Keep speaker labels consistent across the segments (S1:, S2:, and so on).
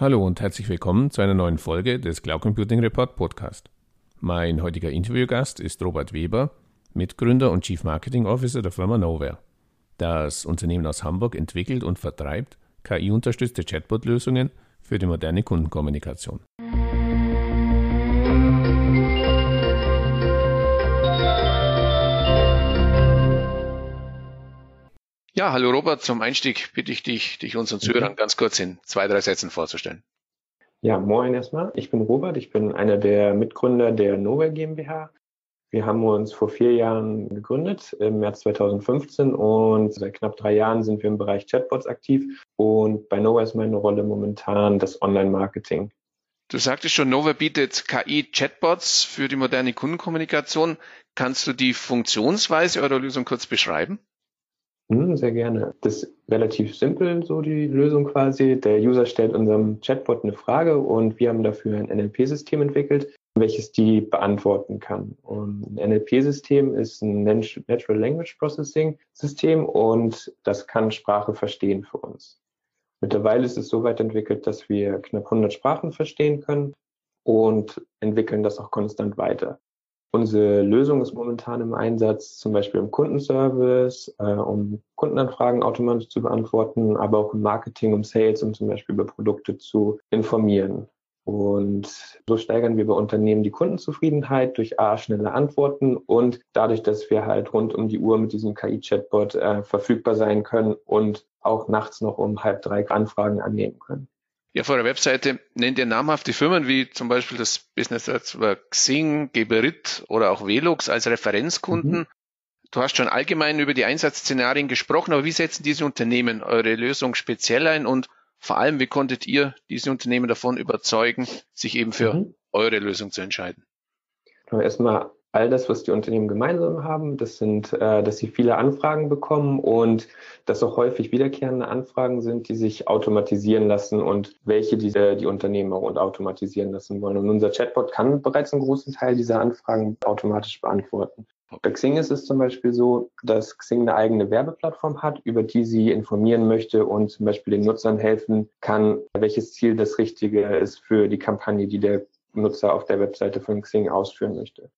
S1: Hallo und herzlich willkommen zu einer neuen Folge des Cloud Computing Report Podcast. Mein heutiger Interviewgast ist Robert Weber, Mitgründer und Chief Marketing Officer der Firma Nowhere. Das Unternehmen aus Hamburg entwickelt und vertreibt KI-unterstützte Chatbot-Lösungen für die moderne Kundenkommunikation. Ja, hallo Robert, zum Einstieg bitte ich dich, dich unseren Zuhörern ganz kurz in zwei, drei Sätzen vorzustellen.
S2: Ja, moin erstmal. Ich bin Robert, ich bin einer der Mitgründer der Nowhere GmbH. Wir haben uns vor vier Jahren gegründet, im März 2015 und seit knapp drei Jahren sind wir im Bereich Chatbots aktiv und bei Nowhere ist meine Rolle momentan das Online-Marketing.
S1: Du sagtest schon, Nova bietet KI-Chatbots für die moderne Kundenkommunikation. Kannst du die Funktionsweise eurer Lösung kurz beschreiben?
S2: Hm, sehr gerne. Das ist relativ simpel, so die Lösung quasi. Der User stellt unserem Chatbot eine Frage und wir haben dafür ein NLP-System entwickelt, welches die beantworten kann. Und ein NLP-System ist ein Natural Language Processing System und das kann Sprache verstehen für uns. Mittlerweile ist es so weit entwickelt, dass wir knapp 100 Sprachen verstehen können und entwickeln das auch konstant weiter. Unsere Lösung ist momentan im Einsatz, zum Beispiel im Kundenservice, äh, um Kundenanfragen automatisch zu beantworten, aber auch im Marketing, um Sales, um zum Beispiel über Produkte zu informieren. Und so steigern wir bei Unternehmen die Kundenzufriedenheit durch A, schnelle Antworten und dadurch, dass wir halt rund um die Uhr mit diesem KI-Chatbot äh, verfügbar sein können und auch nachts noch um halb drei Anfragen annehmen können.
S1: Ja, vor der Webseite nennt ihr namhafte Firmen wie zum Beispiel das Business Network Xing, Geberit oder auch Velux als Referenzkunden. Mhm. Du hast schon allgemein über die Einsatzszenarien gesprochen, aber wie setzen diese Unternehmen eure Lösung speziell ein und vor allem, wie konntet ihr diese Unternehmen davon überzeugen, sich eben für mhm. eure Lösung zu entscheiden?
S2: Erstmal all das, was die Unternehmen gemeinsam haben, das sind, äh, dass sie viele Anfragen bekommen und dass auch häufig wiederkehrende Anfragen sind, die sich automatisieren lassen und welche die, äh, die Unternehmen auch automatisieren lassen wollen. Und unser Chatbot kann bereits einen großen Teil dieser Anfragen automatisch beantworten. Bei Xing ist es zum Beispiel so, dass Xing eine eigene Werbeplattform hat, über die sie informieren möchte und zum Beispiel den Nutzern helfen kann, welches Ziel das Richtige ist für die Kampagne, die der Nutzer auf der Webseite von Xing ausführen möchte.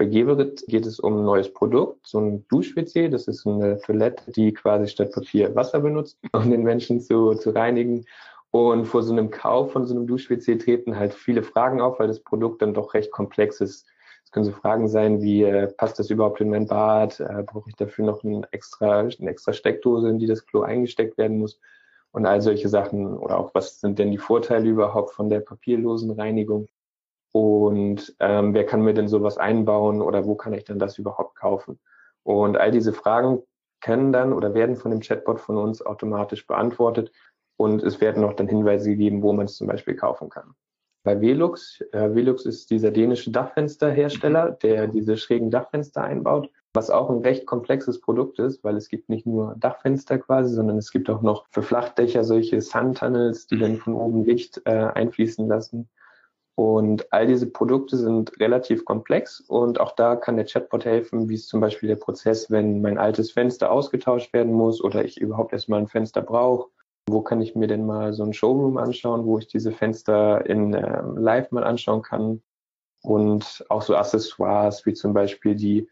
S2: Bei Geberit geht es um ein neues Produkt, so ein Dusch-WC. Das ist eine Toilette, die quasi statt Papier Wasser benutzt, um den Menschen zu, zu reinigen. Und vor so einem Kauf von so einem Dusch-WC treten halt viele Fragen auf, weil das Produkt dann doch recht komplex ist. Es können so Fragen sein wie, äh, passt das überhaupt in mein Bad? Äh, Brauche ich dafür noch ein extra, eine extra Steckdose, in die das Klo eingesteckt werden muss? Und all solche Sachen. Oder auch, was sind denn die Vorteile überhaupt von der papierlosen Reinigung? Und ähm, wer kann mir denn sowas einbauen oder wo kann ich denn das überhaupt kaufen? Und all diese Fragen können dann oder werden von dem Chatbot von uns automatisch beantwortet und es werden auch dann Hinweise gegeben, wo man es zum Beispiel kaufen kann. Bei Velux, äh, Velux ist dieser dänische Dachfensterhersteller, der diese schrägen Dachfenster einbaut, was auch ein recht komplexes Produkt ist, weil es gibt nicht nur Dachfenster quasi, sondern es gibt auch noch für Flachdächer solche Sun-Tunnels, die dann von oben Licht äh, einfließen lassen. Und all diese Produkte sind relativ komplex und auch da kann der Chatbot helfen, wie es zum Beispiel der Prozess, wenn mein altes Fenster ausgetauscht werden muss oder ich überhaupt erstmal ein Fenster brauche. Wo kann ich mir denn mal so ein Showroom anschauen, wo ich diese Fenster in ähm, Live mal anschauen kann? Und auch so Accessoires wie zum Beispiel die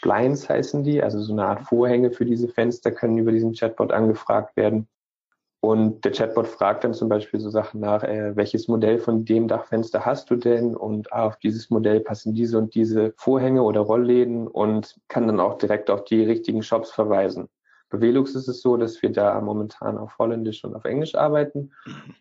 S2: Blinds heißen die, also so eine Art Vorhänge für diese Fenster können über diesen Chatbot angefragt werden. Und der Chatbot fragt dann zum Beispiel so Sachen nach, äh, welches Modell von dem Dachfenster hast du denn? Und ah, auf dieses Modell passen diese und diese Vorhänge oder Rollläden und kann dann auch direkt auf die richtigen Shops verweisen. Bei Velux ist es so, dass wir da momentan auf Holländisch und auf Englisch arbeiten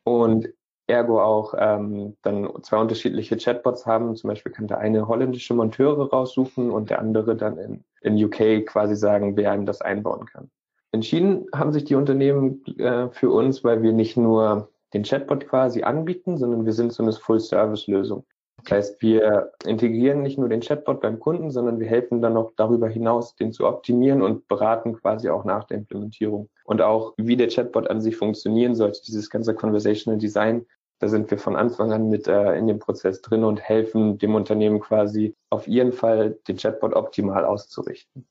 S2: und ergo auch ähm, dann zwei unterschiedliche Chatbots haben. Zum Beispiel kann der eine holländische Monteure raussuchen und der andere dann in, in UK quasi sagen, wer ihm das einbauen kann. Entschieden haben sich die Unternehmen äh, für uns, weil wir nicht nur den Chatbot quasi anbieten, sondern wir sind so eine Full-Service-Lösung. Das heißt, wir integrieren nicht nur den Chatbot beim Kunden, sondern wir helfen dann noch darüber hinaus, den zu optimieren und beraten quasi auch nach der Implementierung. Und auch, wie der Chatbot an sich funktionieren sollte, dieses ganze Conversational Design, da sind wir von Anfang an mit äh, in dem Prozess drin und helfen dem Unternehmen quasi auf ihren Fall den Chatbot optimal auszurichten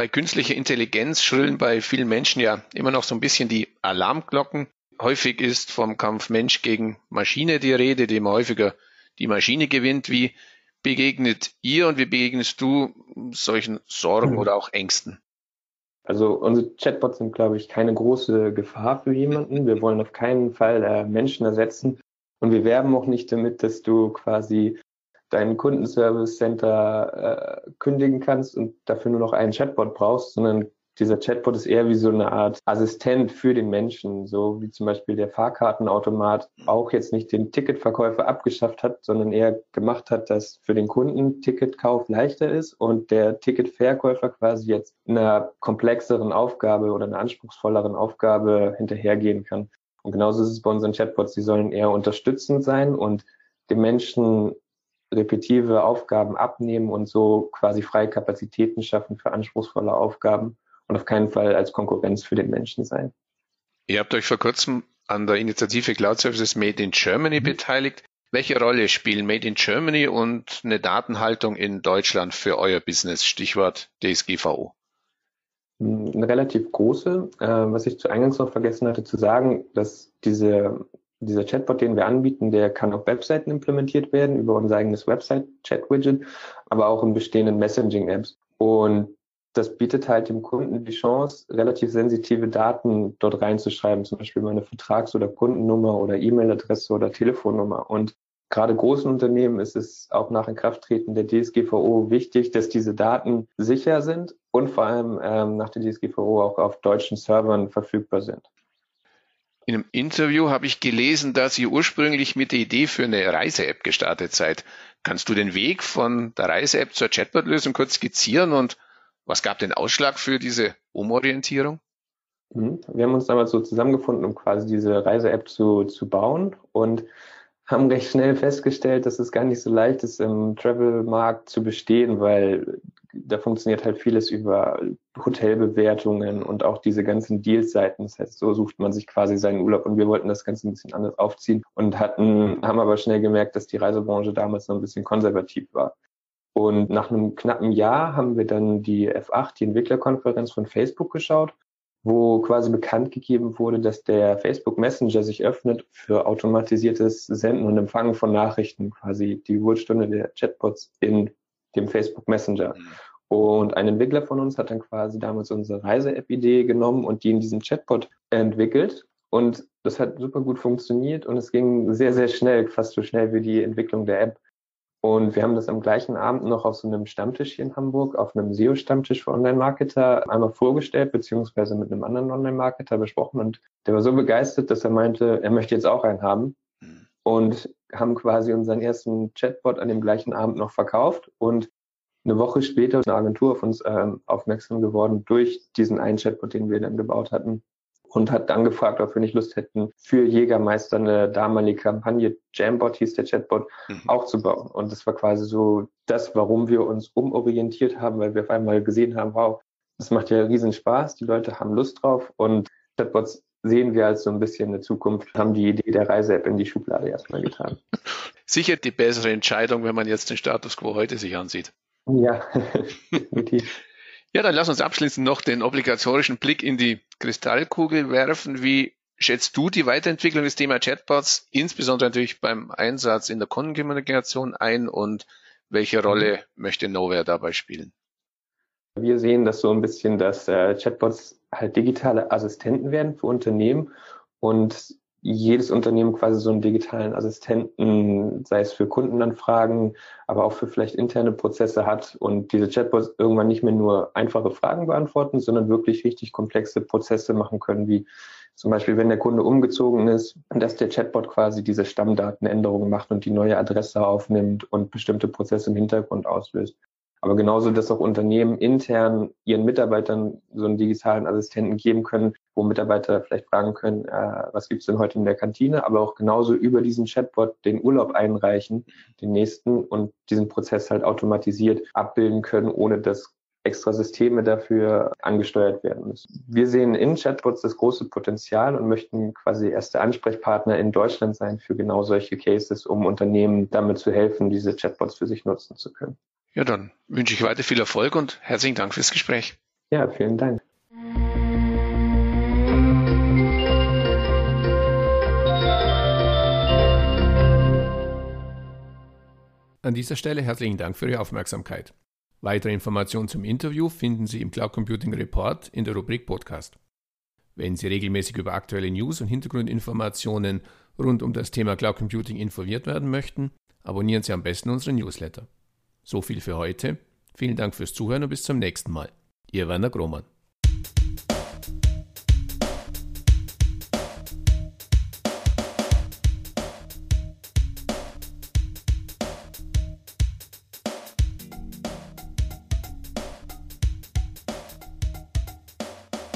S1: bei künstlicher Intelligenz schrillen bei vielen Menschen ja immer noch so ein bisschen die Alarmglocken. häufig ist vom Kampf Mensch gegen Maschine die Rede, die immer häufiger die Maschine gewinnt. Wie begegnet ihr und wie begegnest du solchen Sorgen oder auch Ängsten?
S2: Also unsere Chatbots sind, glaube ich, keine große Gefahr für jemanden. Wir wollen auf keinen Fall äh, Menschen ersetzen und wir werben auch nicht damit, dass du quasi deinen Kundenservice Center äh, kündigen kannst und dafür nur noch einen Chatbot brauchst, sondern dieser Chatbot ist eher wie so eine Art Assistent für den Menschen, so wie zum Beispiel der Fahrkartenautomat auch jetzt nicht den Ticketverkäufer abgeschafft hat, sondern eher gemacht hat, dass für den Kunden Ticketkauf leichter ist und der Ticketverkäufer quasi jetzt einer komplexeren Aufgabe oder einer anspruchsvolleren Aufgabe hinterhergehen kann. Und genauso ist es bei unseren Chatbots, die sollen eher unterstützend sein und dem Menschen repetitive Aufgaben abnehmen und so quasi freie Kapazitäten schaffen für anspruchsvolle Aufgaben und auf keinen Fall als Konkurrenz für den Menschen sein.
S1: Ihr habt euch vor kurzem an der Initiative Cloud Services Made in Germany mhm. beteiligt. Welche Rolle spielen Made in Germany und eine Datenhaltung in Deutschland für euer Business? Stichwort DSGVO.
S2: Eine relativ große. Äh, was ich zu Eingangs noch vergessen hatte zu sagen, dass diese, dieser Chatbot, den wir anbieten, der kann auf Webseiten implementiert werden über unser eigenes Website-Chat-Widget, aber auch in bestehenden Messaging-Apps. Und das bietet halt dem Kunden die Chance, relativ sensitive Daten dort reinzuschreiben, zum Beispiel meine Vertrags- oder Kundennummer oder E-Mail-Adresse oder Telefonnummer. Und gerade großen Unternehmen ist es auch nach Inkrafttreten der DSGVO wichtig, dass diese Daten sicher sind und vor allem ähm, nach der DSGVO auch auf deutschen Servern verfügbar sind.
S1: In einem Interview habe ich gelesen, dass ihr ursprünglich mit der Idee für eine Reise-App gestartet seid. Kannst du den Weg von der Reise-App zur Chatbot-Lösung kurz skizzieren und was gab den Ausschlag für diese Umorientierung?
S2: Mhm. Wir haben uns damals so zusammengefunden, um quasi diese Reise-App zu, zu bauen und haben recht schnell festgestellt, dass es gar nicht so leicht ist, im Travel-Markt zu bestehen, weil da funktioniert halt vieles über Hotelbewertungen und auch diese ganzen Deal-Seiten. Das heißt, so sucht man sich quasi seinen Urlaub und wir wollten das Ganze ein bisschen anders aufziehen und hatten, haben aber schnell gemerkt, dass die Reisebranche damals noch ein bisschen konservativ war. Und nach einem knappen Jahr haben wir dann die F8, die Entwicklerkonferenz von Facebook geschaut, wo quasi bekannt gegeben wurde, dass der Facebook Messenger sich öffnet für automatisiertes Senden und Empfangen von Nachrichten, quasi die Geburtsstunde der Chatbots in dem Facebook Messenger. Mhm. Und ein Entwickler von uns hat dann quasi damals unsere Reise-App-Idee genommen und die in diesem Chatbot entwickelt. Und das hat super gut funktioniert und es ging sehr, sehr schnell, fast so schnell wie die Entwicklung der App. Und wir haben das am gleichen Abend noch auf so einem Stammtisch hier in Hamburg, auf einem SEO-Stammtisch für Online-Marketer einmal vorgestellt, beziehungsweise mit einem anderen Online-Marketer besprochen. Und der war so begeistert, dass er meinte, er möchte jetzt auch einen haben. Und haben quasi unseren ersten Chatbot an dem gleichen Abend noch verkauft. Und eine Woche später ist eine Agentur auf uns äh, aufmerksam geworden durch diesen einen Chatbot, den wir dann gebaut hatten und hat dann gefragt, ob wir nicht Lust hätten, für Jägermeister eine damalige Kampagne, Jambot hieß der Chatbot, mhm. auch zu bauen. Und das war quasi so das, warum wir uns umorientiert haben, weil wir auf einmal gesehen haben, wow, das macht ja riesen Spaß, die Leute haben Lust drauf und Chatbots sehen wir als so ein bisschen eine Zukunft, haben die Idee der Reise-App in die Schublade erstmal getan.
S1: Sicher die bessere Entscheidung, wenn man jetzt den Status quo heute sich ansieht.
S2: Ja, definitiv.
S1: Ja, dann lass uns abschließend noch den obligatorischen Blick in die Kristallkugel werfen. Wie schätzt du die Weiterentwicklung des Thema Chatbots, insbesondere natürlich beim Einsatz in der Kundenkommunikation ein und welche Rolle möchte Nowhere dabei spielen?
S2: Wir sehen das so ein bisschen, dass äh, Chatbots halt digitale Assistenten werden für Unternehmen und jedes Unternehmen quasi so einen digitalen Assistenten, sei es für Kundenanfragen, aber auch für vielleicht interne Prozesse hat und diese Chatbots irgendwann nicht mehr nur einfache Fragen beantworten, sondern wirklich richtig komplexe Prozesse machen können, wie zum Beispiel, wenn der Kunde umgezogen ist, dass der Chatbot quasi diese Stammdatenänderungen macht und die neue Adresse aufnimmt und bestimmte Prozesse im Hintergrund auslöst. Aber genauso, dass auch Unternehmen intern ihren Mitarbeitern so einen digitalen Assistenten geben können, wo Mitarbeiter vielleicht fragen können, äh, was gibt's denn heute in der Kantine, aber auch genauso über diesen Chatbot den Urlaub einreichen, den nächsten und diesen Prozess halt automatisiert abbilden können, ohne dass extra Systeme dafür angesteuert werden müssen. Wir sehen in Chatbots das große Potenzial und möchten quasi erste Ansprechpartner in Deutschland sein für genau solche Cases, um Unternehmen damit zu helfen, diese Chatbots für sich nutzen zu können.
S1: Ja, dann wünsche ich weiter viel Erfolg und herzlichen Dank fürs Gespräch.
S2: Ja, vielen Dank.
S1: An dieser Stelle herzlichen Dank für Ihre Aufmerksamkeit. Weitere Informationen zum Interview finden Sie im Cloud Computing Report in der Rubrik Podcast. Wenn Sie regelmäßig über aktuelle News und Hintergrundinformationen rund um das Thema Cloud Computing informiert werden möchten, abonnieren Sie am besten unseren Newsletter. So viel für heute. Vielen Dank fürs Zuhören und bis zum nächsten Mal. Ihr Werner Grohmann.